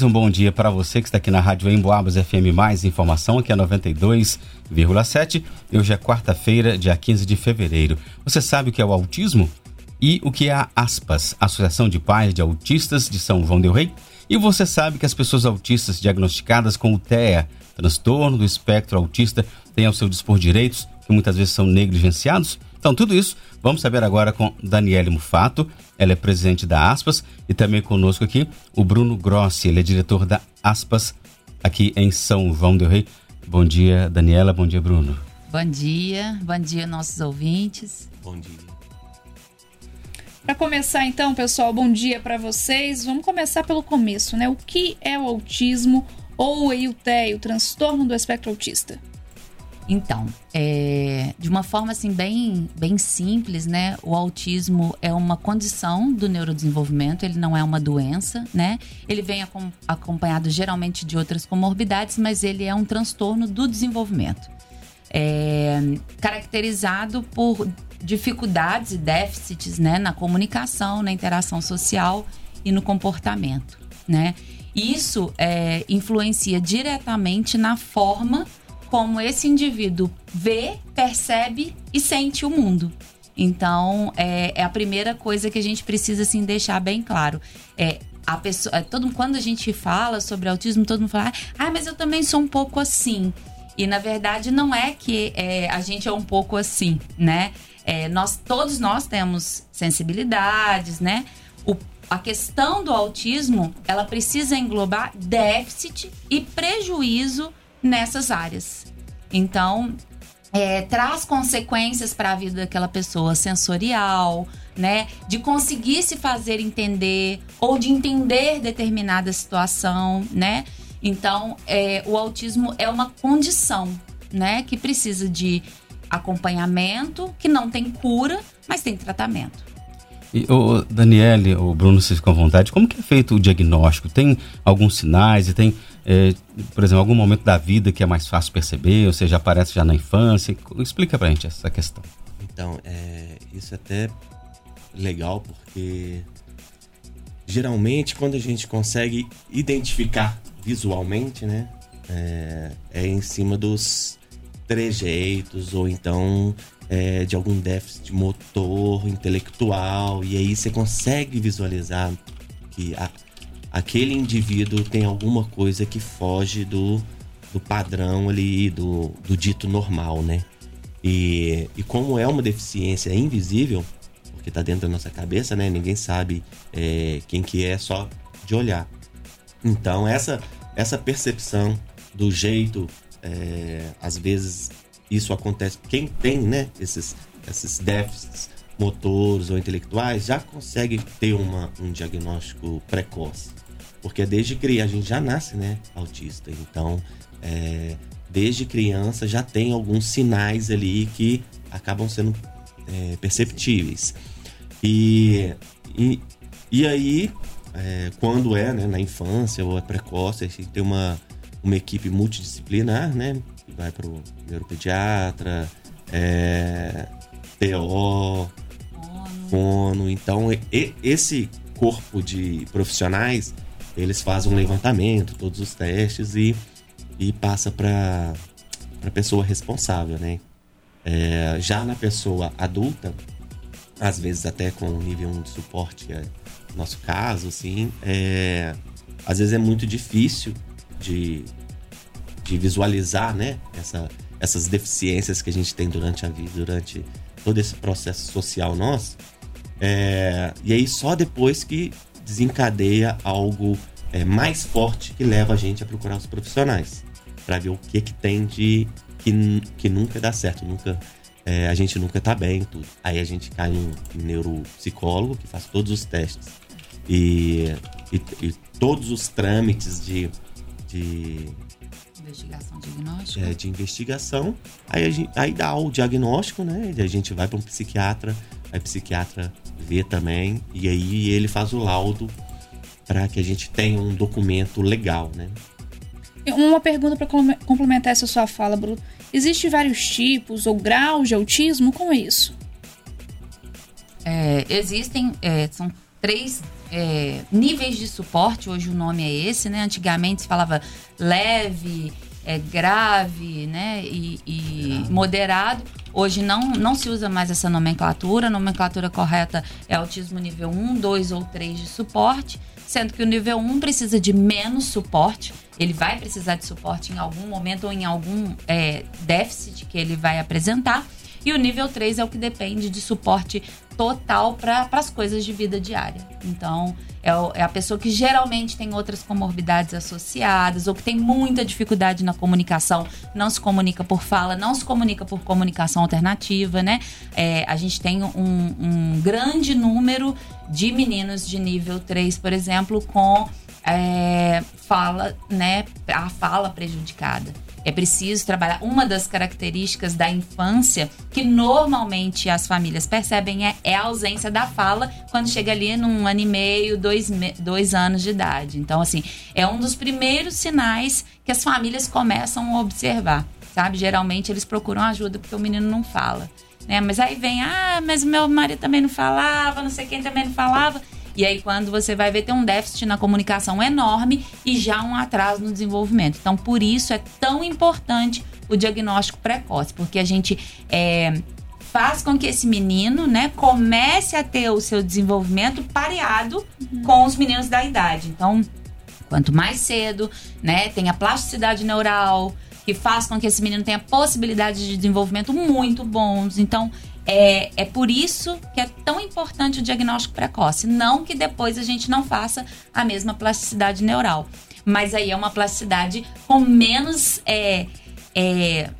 Mais um bom dia para você que está aqui na Rádio Emboabas FM Mais Informação, aqui é 92,7. Hoje é quarta-feira, dia 15 de fevereiro. Você sabe o que é o autismo? E o que é a ASPAS, Associação de Pais de Autistas de São João del Rei? E você sabe que as pessoas autistas diagnosticadas com o TEA, transtorno do espectro autista, têm ao seu dispor direitos que muitas vezes são negligenciados? Então, tudo isso vamos saber agora com Daniele Mufato, ela é presidente da Aspas, e também conosco aqui o Bruno Grossi, ele é diretor da Aspas aqui em São João del Rei. Bom dia, Daniela, bom dia, Bruno. Bom dia, bom dia, nossos ouvintes. Bom dia. Para começar, então, pessoal, bom dia para vocês. Vamos começar pelo começo, né? O que é o autismo ou o EIUTE, o transtorno do espectro autista? Então, é, de uma forma assim bem, bem simples, né? O autismo é uma condição do neurodesenvolvimento, ele não é uma doença, né? Ele vem acompanhado geralmente de outras comorbidades, mas ele é um transtorno do desenvolvimento. É, caracterizado por dificuldades e déficits né, na comunicação, na interação social e no comportamento, né? Isso é, influencia diretamente na forma como esse indivíduo vê, percebe e sente o mundo. Então, é, é a primeira coisa que a gente precisa assim, deixar bem claro. É, a pessoa, é, todo, quando a gente fala sobre autismo, todo mundo fala: ah, mas eu também sou um pouco assim. E na verdade não é que é, a gente é um pouco assim, né? É, nós todos nós temos sensibilidades, né? O, a questão do autismo ela precisa englobar déficit e prejuízo nessas áreas. Então, é, traz consequências para a vida daquela pessoa sensorial, né? De conseguir se fazer entender ou de entender determinada situação, né? Então, é, o autismo é uma condição, né? Que precisa de acompanhamento, que não tem cura, mas tem tratamento. E, o Daniele, o Bruno, vocês ficam à vontade, como que é feito o diagnóstico? Tem alguns sinais e tem, é, por exemplo, algum momento da vida que é mais fácil perceber, ou seja, aparece já na infância? Explica pra gente essa questão. Então, é, isso é até legal porque geralmente quando a gente consegue identificar visualmente, né, é, é em cima dos trejeitos ou então é, de algum déficit motor, intelectual, e aí você consegue visualizar que a, aquele indivíduo tem alguma coisa que foge do, do padrão ali, do, do dito normal, né? E, e como é uma deficiência invisível, porque tá dentro da nossa cabeça, né? Ninguém sabe é, quem que é só de olhar. Então essa essa percepção do jeito, é, às vezes isso acontece. Quem tem, né, esses, esses déficits motores ou intelectuais já consegue ter uma, um diagnóstico precoce. Porque desde criança, a gente já nasce, né, autista. Então, é, desde criança já tem alguns sinais ali que acabam sendo é, perceptíveis. E, e, e aí, é, quando é né, na infância ou é precoce, a gente tem uma, uma equipe multidisciplinar, né? vai para o neuropediatra, é, fono. Então, e, esse corpo de profissionais, eles fazem um levantamento, todos os testes e, e passa para a pessoa responsável, né? É, já na pessoa adulta, às vezes até com nível 1 de suporte, é nosso caso, assim, é, às vezes é muito difícil de de visualizar, né, essa, essas deficiências que a gente tem durante a vida, durante todo esse processo social nosso. É, e aí só depois que desencadeia algo é, mais forte que leva a gente a procurar os profissionais para ver o que que tem de que, que nunca dá certo, nunca é, a gente nunca tá bem tudo. Aí a gente cai num neuropsicólogo que faz todos os testes e, e, e todos os trâmites de, de Investigação diagnóstica. É, de investigação. Aí, gente, aí dá o diagnóstico, né? E a gente vai para um psiquiatra, aí psiquiatra vê também, e aí ele faz o laudo para que a gente tenha um documento legal, né? Uma pergunta para complementar essa sua fala, Bruno. Existem vários tipos ou graus de autismo? Como é isso? É, existem, é, são três é, níveis de suporte, hoje o nome é esse, né? Antigamente se falava leve, é, grave, né? E, e moderado. Hoje não, não se usa mais essa nomenclatura. A nomenclatura correta é autismo nível 1, 2 ou 3 de suporte, sendo que o nível 1 precisa de menos suporte. Ele vai precisar de suporte em algum momento ou em algum é, déficit que ele vai apresentar. E o nível 3 é o que depende de suporte total para as coisas de vida diária. Então, é, é, a pessoa que geralmente tem outras comorbidades associadas ou que tem muita dificuldade na comunicação, não se comunica por fala, não se comunica por comunicação alternativa, né? É, a gente tem um, um grande número de meninos de nível 3, por exemplo, com é, fala, né, a fala prejudicada. É preciso trabalhar. Uma das características da infância que normalmente as famílias percebem é, é a ausência da fala quando chega ali num ano e meio, dois, dois anos de idade. Então, assim, é um dos primeiros sinais que as famílias começam a observar, sabe? Geralmente eles procuram ajuda porque o menino não fala. Né? Mas aí vem, ah, mas meu marido também não falava, não sei quem também não falava. E aí, quando você vai ver, tem um déficit na comunicação enorme e já um atraso no desenvolvimento. Então, por isso é tão importante o diagnóstico precoce, porque a gente é, faz com que esse menino, né, comece a ter o seu desenvolvimento pareado uhum. com os meninos da idade. Então, quanto mais cedo, né, tem a plasticidade neural, que faz com que esse menino tenha possibilidades de desenvolvimento muito bons. Então, é, é por isso que é tão importante o diagnóstico precoce. Não que depois a gente não faça a mesma plasticidade neural. Mas aí é uma plasticidade com menos. É, é,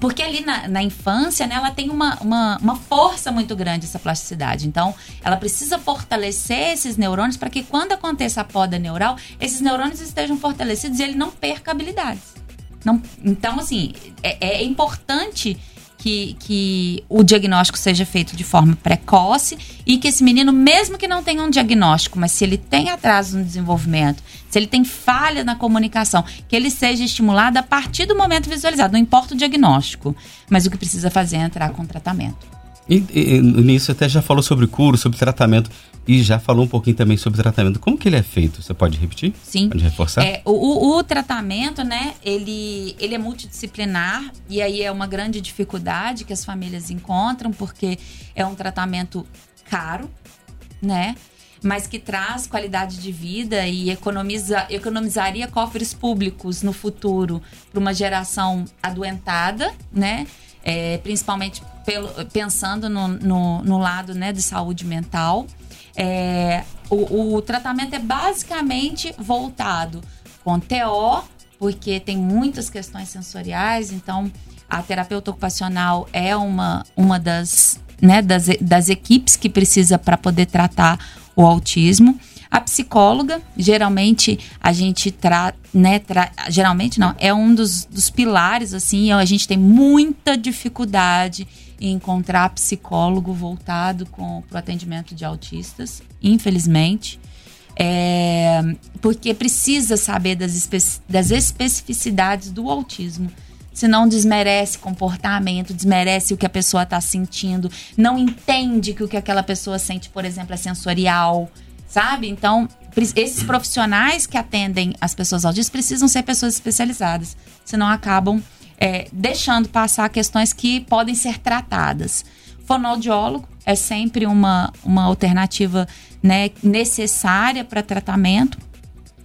porque ali na, na, infância, né, ela tem uma, uma, uma, força muito grande, essa plasticidade. Então, ela precisa fortalecer esses neurônios para que quando aconteça a poda neural, esses neurônios estejam fortalecidos e ele não perca habilidades. Não, então, assim, é, é importante que, que o diagnóstico seja feito de forma precoce e que esse menino, mesmo que não tenha um diagnóstico, mas se ele tem atraso no desenvolvimento, se ele tem falha na comunicação, que ele seja estimulado a partir do momento visualizado. Não importa o diagnóstico, mas o que precisa fazer é entrar com tratamento. E, e, nisso até já falou sobre cura, sobre tratamento e já falou um pouquinho também sobre tratamento. Como que ele é feito? Você pode repetir? Sim. Pode reforçar? É, o, o, tratamento, né, ele, ele é multidisciplinar e aí é uma grande dificuldade que as famílias encontram porque é um tratamento caro, né? Mas que traz qualidade de vida e economiza, economizaria cofres públicos no futuro para uma geração adoentada, né? É, principalmente pelo, pensando no, no, no, lado né, de saúde mental. É, o, o tratamento é basicamente voltado com TO, porque tem muitas questões sensoriais, então a terapeuta ocupacional é uma, uma das, né, das, das equipes que precisa para poder tratar o autismo. A psicóloga, geralmente a gente trata, né, tra geralmente não, é um dos, dos pilares, assim, a gente tem muita dificuldade em encontrar psicólogo voltado para o atendimento de autistas, infelizmente. É, porque precisa saber das, espe das especificidades do autismo senão desmerece comportamento, desmerece o que a pessoa está sentindo, não entende que o que aquela pessoa sente, por exemplo, é sensorial, sabe? Então, esses profissionais que atendem as pessoas autistas precisam ser pessoas especializadas, senão acabam é, deixando passar questões que podem ser tratadas. Fonoaudiólogo é sempre uma, uma alternativa né, necessária para tratamento.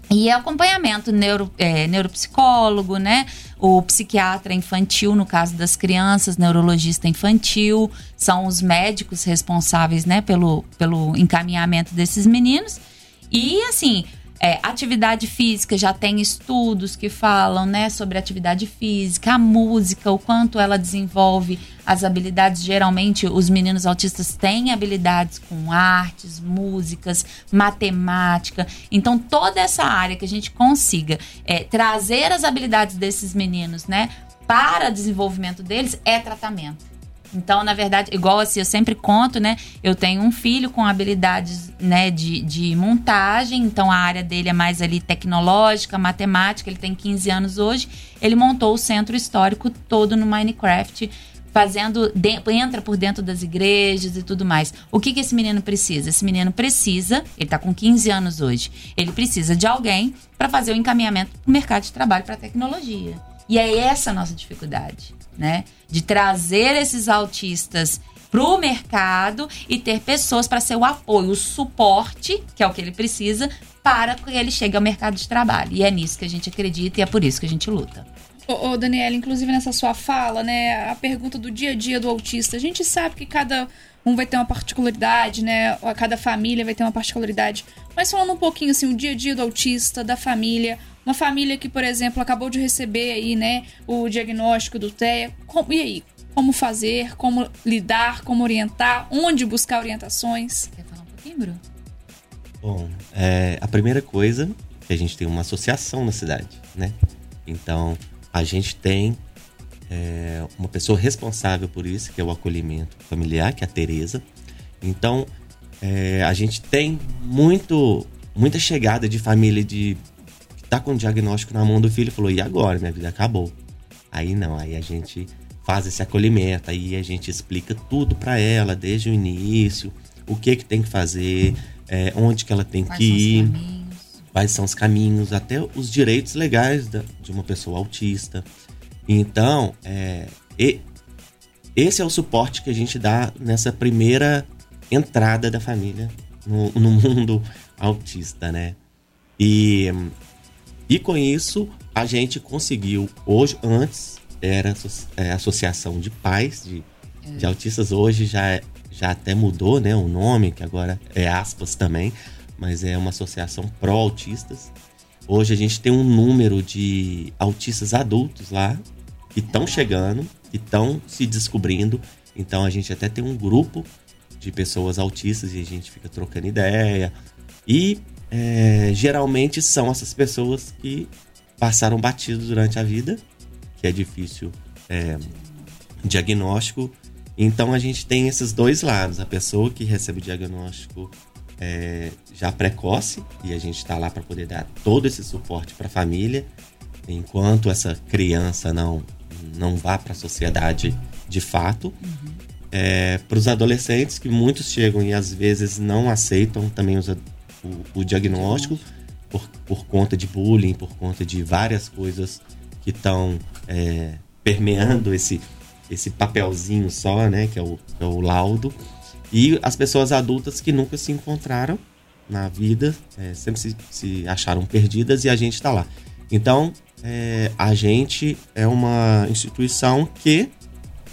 E acompanhamento neuro, é, neuropsicólogo, né? O psiquiatra infantil, no caso das crianças, neurologista infantil, são os médicos responsáveis, né, pelo, pelo encaminhamento desses meninos. E assim, é, atividade física, já tem estudos que falam né, sobre atividade física, a música, o quanto ela desenvolve as habilidades. Geralmente, os meninos autistas têm habilidades com artes, músicas, matemática. Então, toda essa área que a gente consiga é, trazer as habilidades desses meninos né, para desenvolvimento deles é tratamento. Então, na verdade, igual assim, eu sempre conto, né? Eu tenho um filho com habilidades né, de, de montagem, então a área dele é mais ali tecnológica, matemática, ele tem 15 anos hoje. Ele montou o centro histórico todo no Minecraft fazendo, de, entra por dentro das igrejas e tudo mais. O que, que esse menino precisa? Esse menino precisa, ele está com 15 anos hoje, ele precisa de alguém para fazer o encaminhamento para o mercado de trabalho, para tecnologia. E é essa a nossa dificuldade, né? De trazer esses autistas para o mercado e ter pessoas para ser o apoio, o suporte, que é o que ele precisa, para que ele chegue ao mercado de trabalho. E é nisso que a gente acredita e é por isso que a gente luta. Ô, ô Daniela, inclusive nessa sua fala, né, a pergunta do dia a dia do autista, a gente sabe que cada um vai ter uma particularidade, né, cada família vai ter uma particularidade. Mas falando um pouquinho assim, o dia a dia do autista, da família, uma família que, por exemplo, acabou de receber aí, né, o diagnóstico do TEA, como, e aí? Como fazer, como lidar, como orientar, onde buscar orientações? Quer falar um pouquinho, Bruno? Bom, é, a primeira coisa é que a gente tem uma associação na cidade, né? Então, a gente tem é, uma pessoa responsável por isso, que é o acolhimento familiar, que é a Tereza. Então, é, a gente tem muito, muita chegada de família de que tá com o diagnóstico na mão do filho e falou: e agora? Minha vida acabou. Aí não, aí a gente faz esse acolhimento, aí a gente explica tudo para ela desde o início, o que que tem que fazer, é, onde que ela tem Quais que ir? Quais são os caminhos, até os direitos legais da- de uma pessoa autista. Então, é, e- esse é o suporte que a gente dá nessa primeira entrada da família no, no mundo autista, né? E, e com isso, a gente conseguiu, hoje, antes era é, associação de pais de, de autistas, hoje já, é- já até mudou né, o nome, que agora é aspas também, mas é uma associação pró-autistas. Hoje a gente tem um número de autistas adultos lá que estão chegando, que estão se descobrindo. Então a gente até tem um grupo de pessoas autistas e a gente fica trocando ideia. E é, geralmente são essas pessoas que passaram batidos durante a vida, que é difícil é, diagnóstico. Então a gente tem esses dois lados: a pessoa que recebe o diagnóstico é, já precoce, e a gente está lá para poder dar todo esse suporte para a família, enquanto essa criança não, não vá para a sociedade de fato. para os adolescentes, que muitos chegam e às vezes não aceitam também os o, o diagnóstico por, por conta de bullying, por conta de várias coisas que estão é, permeando esse, esse papelzinho só, né, que é o, é o laudo. E as pessoas adultas que nunca se encontraram na vida, é, sempre se, se acharam perdidas e a gente está lá. Então, é, a gente é uma instituição que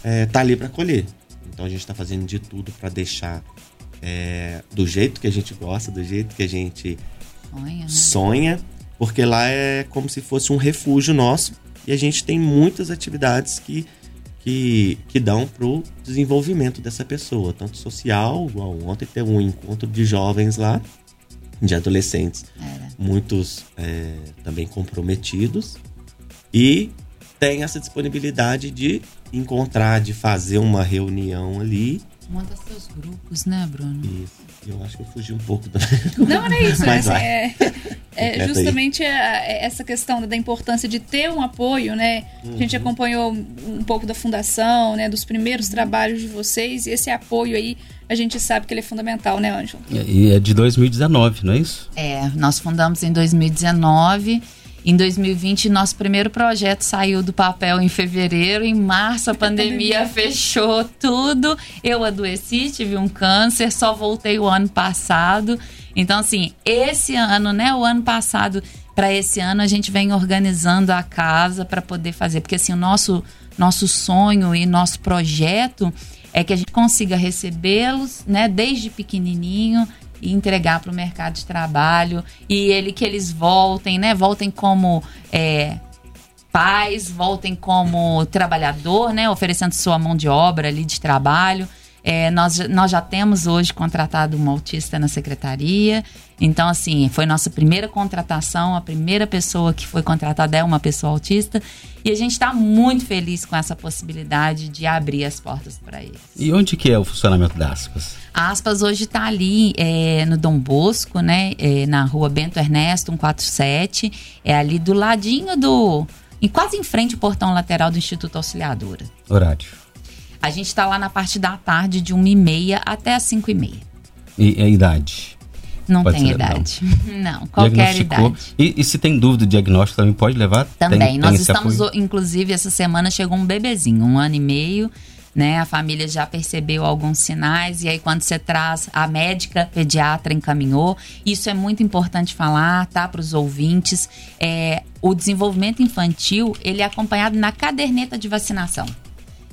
está ali para acolher. Então, a gente está fazendo de tudo para deixar é, do jeito que a gente gosta, do jeito que a gente Sonha, né? sonha, porque lá é como se fosse um refúgio nosso e a gente tem muitas atividades que, que, que dão pro desenvolvimento dessa pessoa, tanto social, igual ontem teve um encontro de jovens lá, de adolescentes, Era. muitos é, também comprometidos e tem essa disponibilidade de encontrar, de fazer uma reunião ali. Monta seus grupos, né, Bruno? E eu acho que eu fugi um pouco da. Não, não é isso, né? Mas Assim, é, é justamente a- é essa questão da importância de ter um apoio, né? A Uhum. gente acompanhou um pouco da fundação, né? Dos primeiros trabalhos de vocês, e esse apoio aí, a gente sabe que ele é fundamental, né, Ângelo? E é de 2019, não é isso? É, nós fundamos em 2019. Em 2020, nosso primeiro projeto saiu do papel em fevereiro. Em março, a pandemia fechou tudo. Eu adoeci, tive um câncer, só voltei o ano passado. Então, assim, esse ano, né? O ano passado para esse ano, a gente vem organizando a casa para poder fazer. Porque, assim, o nosso, nosso sonho e nosso projeto é que a gente consiga recebê-los, né? Desde pequenininho e entregar para o mercado de trabalho e ele que eles voltem, né? Voltem como é, pais, voltem como trabalhador, né? Oferecendo sua mão de obra ali de trabalho. É, nós, nós já temos hoje contratado um autista na secretaria. Então, assim, foi nossa primeira contratação. A primeira pessoa que foi contratada é uma pessoa autista. E a gente está muito feliz com essa possibilidade de abrir as portas para eles. E onde que é o funcionamento da aspas? A Aspas hoje está ali é, no Dom Bosco, né? É, na rua Bento Ernesto, 147. É ali do ladinho do. E quase em frente ao portão lateral do Instituto Auxiliadora. Horário. A gente está lá na parte da tarde, de 1h30 até as 5h30. E a idade? Não Pode tem ser, idade. Não, qualquer Diagnosticou. idade. E, e se tem dúvida do diagnóstico também pode levar? Também. Tem- tem Nós esse estamos, apoio? inclusive, essa semana chegou um bebezinho, um ano e meio. Né, a família já percebeu alguns sinais e aí quando você traz a médica pediatra encaminhou, isso é muito importante falar, tá, para os ouvintes. É, o desenvolvimento infantil ele é acompanhado na caderneta de vacinação.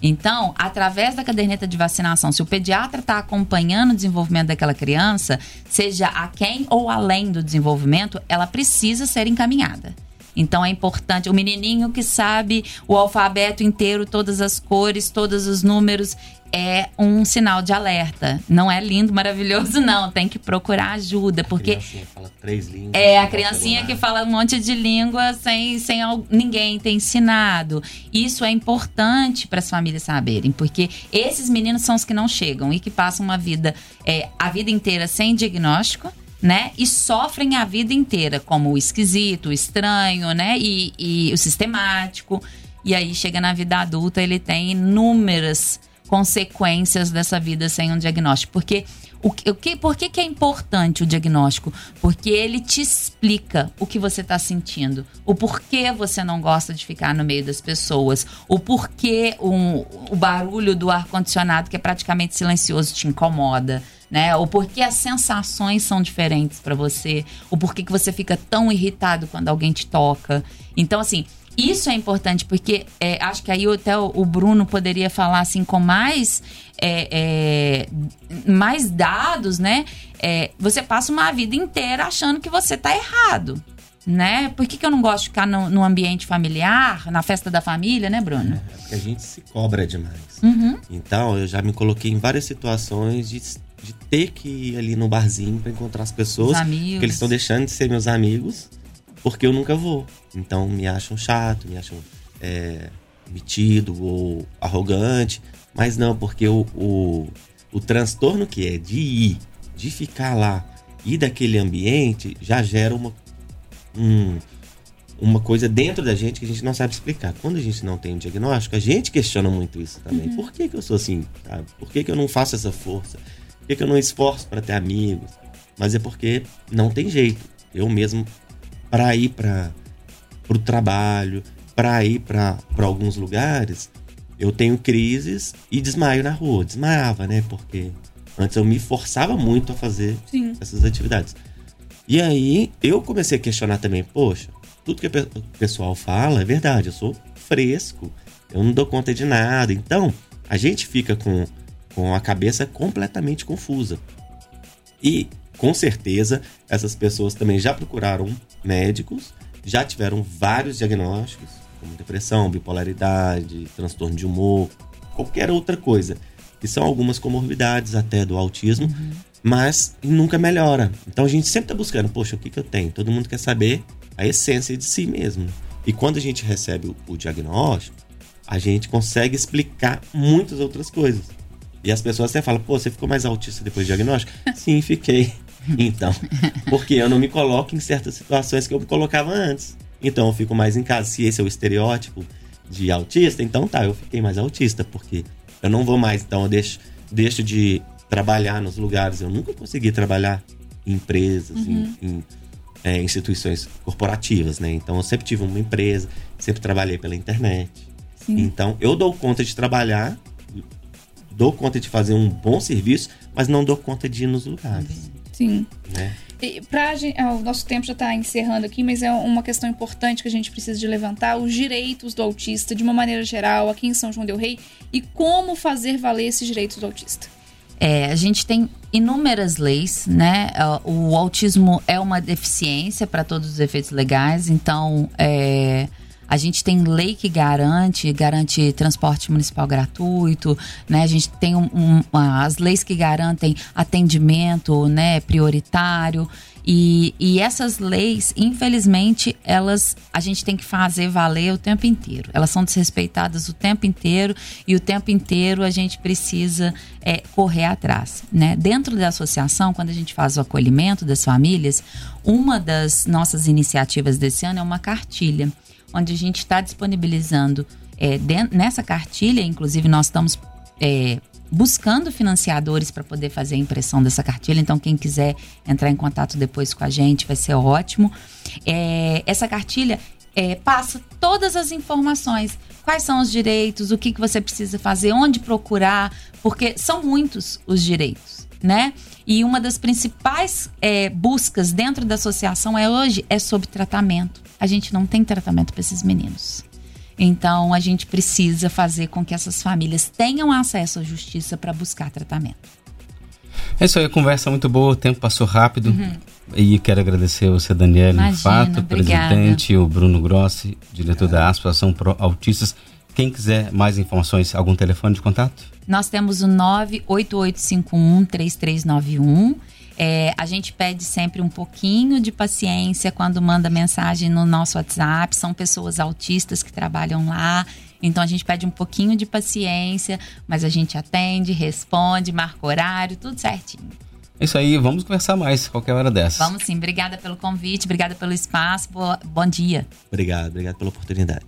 Então, através da caderneta de vacinação, se o pediatra está acompanhando o desenvolvimento daquela criança, seja a quem ou além do desenvolvimento, ela precisa ser encaminhada. Então é importante, o menininho que sabe o alfabeto inteiro, todas as cores, todos os números, é um sinal de alerta. Não é lindo, maravilhoso, não. Tem que procurar ajuda, porque criancinha fala três línguas. é a criancinha que fala um monte de língua sem, sem ninguém ter ensinado. Isso é importante para as famílias saberem, porque esses meninos são os que não chegam e que passam uma vida, é, a vida inteira sem diagnóstico. Né? E sofrem a vida inteira, como o esquisito, o estranho, né? E, e o sistemático. E aí chega na vida adulta, ele tem inúmeras consequências dessa vida sem um diagnóstico. Porque o que, o que, por que, que é importante o diagnóstico? Porque ele te explica o que você está sentindo, o porquê você não gosta de ficar no meio das pessoas, o porquê um, o barulho do ar-condicionado, que é praticamente silencioso, te incomoda. Né? O porquê as sensações são diferentes para você, o porquê que você fica tão irritado quando alguém te toca. Então, assim, isso é importante porque é, acho que aí até o, o Bruno poderia falar assim com mais é, é, mais dados, né? É, você passa uma vida inteira achando que você tá errado, né? Por que, que eu não gosto de ficar no, no ambiente familiar, na festa da família, né, Bruno? É porque a gente se cobra demais. Uhum. Então, eu já me coloquei em várias situações de, de ter que ir ali no barzinho para encontrar as pessoas. Os amigos. Porque eles estão deixando de ser meus amigos porque eu nunca vou. Então, me acham chato, me acham é, metido ou arrogante. Mas não, porque o, o, o transtorno que é de ir, de ficar lá e daquele ambiente já gera uma, um, uma coisa dentro da gente que a gente não sabe explicar. Quando a gente não tem um diagnóstico, a gente questiona muito isso também. Por que, que eu sou assim? sabe? Por que, que eu não faço essa força? Por que, que eu não esforço para ter amigos? Mas é porque não tem jeito. Eu mesmo, para ir para o trabalho, para ir para alguns lugares, eu tenho crises e desmaio na rua. Desmaiava, né? Porque antes eu me forçava muito a fazer Sim. essas atividades. E aí eu comecei a questionar também, poxa, tudo que o pessoal fala é verdade, eu sou fresco, eu não dou conta de nada. Então, a gente fica com, com a cabeça completamente confusa. E, com certeza, essas pessoas também já procuraram médicos, já tiveram vários diagnósticos, como depressão, bipolaridade, transtorno de humor, qualquer outra coisa, que são algumas comorbidades até do autismo, mas nunca melhora. Então a gente sempre está buscando, poxa, o que, que eu tenho? Todo mundo quer saber a essência de si mesmo. E quando a gente recebe o, o diagnóstico, a gente consegue explicar muitas outras coisas. E as pessoas até falam, pô, você ficou mais autista depois do diagnóstico? Sim, fiquei. Então, porque eu não me coloco em certas situações que eu me colocava antes. Então eu fico mais em casa. Se esse é o estereótipo de autista, então tá, eu fiquei mais autista, porque eu não vou mais, então eu deixo, deixo de trabalhar nos lugares. Eu nunca consegui trabalhar em empresas, em, em, é, instituições corporativas, né? Então eu sempre tive uma empresa, sempre trabalhei pela internet. Então eu dou conta de trabalhar, dou conta de fazer um bom serviço, mas não dou conta de ir nos lugares, Sim. né? E pra gente, ah, o nosso tempo já está encerrando aqui, mas é uma questão importante que a gente precisa de levantar, os direitos do autista de uma maneira geral aqui em São João del Rei e como fazer valer esses direitos do autista. É, a gente tem inúmeras leis, né? Ah, O autismo é uma deficiência para todos os efeitos legais, então é, a gente tem lei que garante, garante transporte municipal gratuito, né? A gente tem um- um- as leis que garantem atendimento, né, prioritário. E, e essas leis, infelizmente, elas a gente tem que fazer valer o tempo inteiro. Elas são desrespeitadas o tempo inteiro e o tempo inteiro a gente precisa é, correr atrás. Né? Dentro da associação, quando a gente faz o acolhimento das famílias, uma das nossas iniciativas desse ano é uma cartilha, onde a gente está disponibilizando é, nessa cartilha, inclusive nós estamos é, buscando financiadores para poder fazer a impressão dessa cartilha. Então, quem quiser entrar em contato depois com a gente vai ser ótimo. É, essa cartilha é, passa todas as informações. Quais são os direitos, o que, que você precisa fazer, onde procurar, porque são muitos os direitos, né? E uma das principais é, buscas dentro da associação é hoje é sobre tratamento. A gente não tem tratamento para esses meninos. Então a gente precisa fazer com que essas famílias tenham acesso à justiça para buscar tratamento. É isso aí, conversa muito boa, o tempo passou rápido. Uhum. E quero agradecer você, Daniela Imagina, Fato, obrigada. presidente, o Bruno Grossi, diretor da Associação Pro Autistas. Quem quiser mais informações, algum telefone de contato? Nós temos o 988513391. É, a gente pede sempre um pouquinho de paciência quando manda mensagem no nosso WhatsApp. São pessoas autistas que trabalham lá. Então a gente pede um pouquinho de paciência, mas a gente atende, responde, marca horário, tudo certinho. É isso aí, vamos conversar mais qualquer hora dessa. Vamos sim, obrigada pelo convite, obrigada pelo espaço, bom dia. Obrigado, obrigado pela oportunidade.